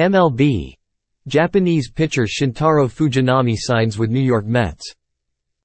MLB. Japanese pitcher Shintaro Fujinami signs with New York Mets.